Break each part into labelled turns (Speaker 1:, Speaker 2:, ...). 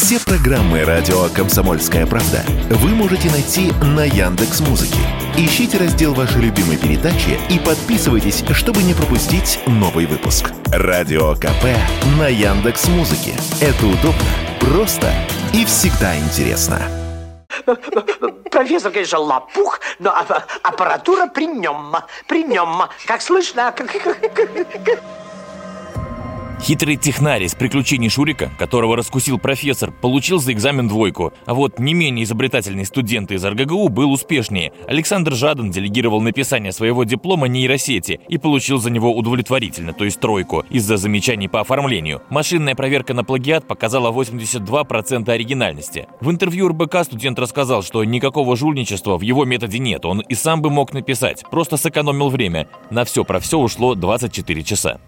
Speaker 1: Все программы радио Комсомольская правда вы можете найти на Яндекс Музыке. Ищите раздел вашей любимой передачи и подписывайтесь, чтобы не пропустить новый выпуск. Радио КП на Яндекс Музыке. Это удобно, просто и всегда интересно.
Speaker 2: Профессор, конечно, лопух, но аппаратура при нем. При нем. Как слышно?
Speaker 3: Хитрый технарь из приключений Шурика, которого раскусил профессор, получил за экзамен двойку. А вот не менее изобретательный студент из РГГУ был успешнее. Александр Жадан делегировал написание своего диплома нейросети и получил за него удовлетворительно, то есть тройку, из-за замечаний по оформлению. Машинная проверка на плагиат показала 82% оригинальности. В интервью РБК студент рассказал, что никакого жульничества в его методе нет, он и сам бы мог написать, просто сэкономил время. На все про все ушло 24 часа.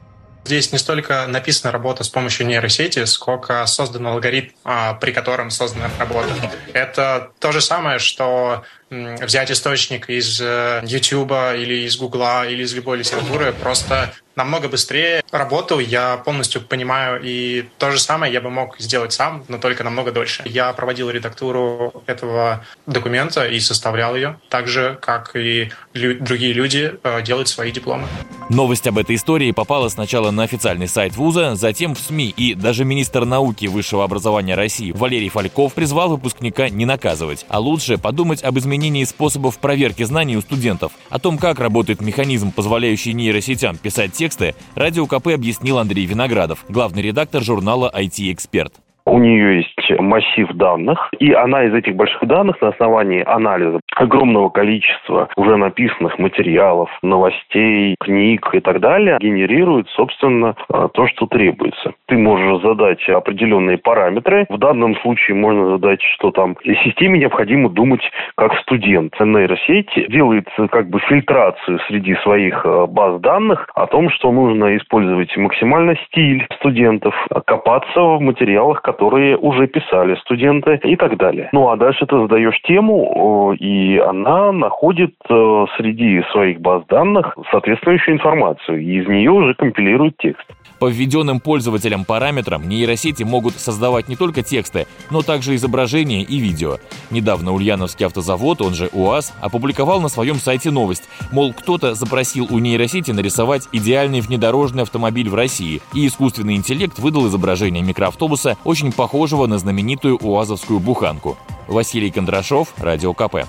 Speaker 4: Здесь не столько написана работа с помощью нейросети, сколько создан алгоритм, а, при котором создана работа. Это то же самое, что взять источник из э, YouTube или из Google или из любой литературы, просто намного быстрее работу, я полностью понимаю, и то же самое я бы мог сделать сам, но только намного дольше. Я проводил редактуру этого документа и составлял ее, так же, как и другие люди э, делают свои дипломы.
Speaker 3: Новость об этой истории попала сначала на официальный сайт вуза, затем в СМИ, и даже министр науки высшего образования России Валерий Фальков призвал выпускника не наказывать, а лучше подумать об изменении способов проверки знаний у студентов. О том, как работает механизм, позволяющий нейросетям писать тексты, Радио КП объяснил Андрей Виноградов, главный редактор журнала IT-эксперт.
Speaker 5: У нее есть массив данных, и она из этих больших данных на основании анализа огромного количества уже написанных материалов, новостей, книг и так далее генерирует, собственно, а, то, что требуется. Ты можешь задать определенные параметры. В данном случае можно задать, что там системе необходимо думать как студент. Нейросеть делает как бы фильтрацию среди своих а, баз данных о том, что нужно использовать максимально стиль студентов, копаться в материалах, которые уже писали студенты и так далее. Ну а дальше ты задаешь тему, и она находит э, среди своих баз данных соответствующую информацию, и из нее уже компилирует текст.
Speaker 3: По введенным пользователям параметрам нейросети могут создавать не только тексты, но также изображения и видео. Недавно Ульяновский автозавод, он же УАЗ, опубликовал на своем сайте новость, мол, кто-то запросил у нейросети нарисовать идеальный внедорожный автомобиль в России, и искусственный интеллект выдал изображение микроавтобуса, очень похожего на знаменитую УАЗовскую буханку. Василий Кондрашов, Радио КП.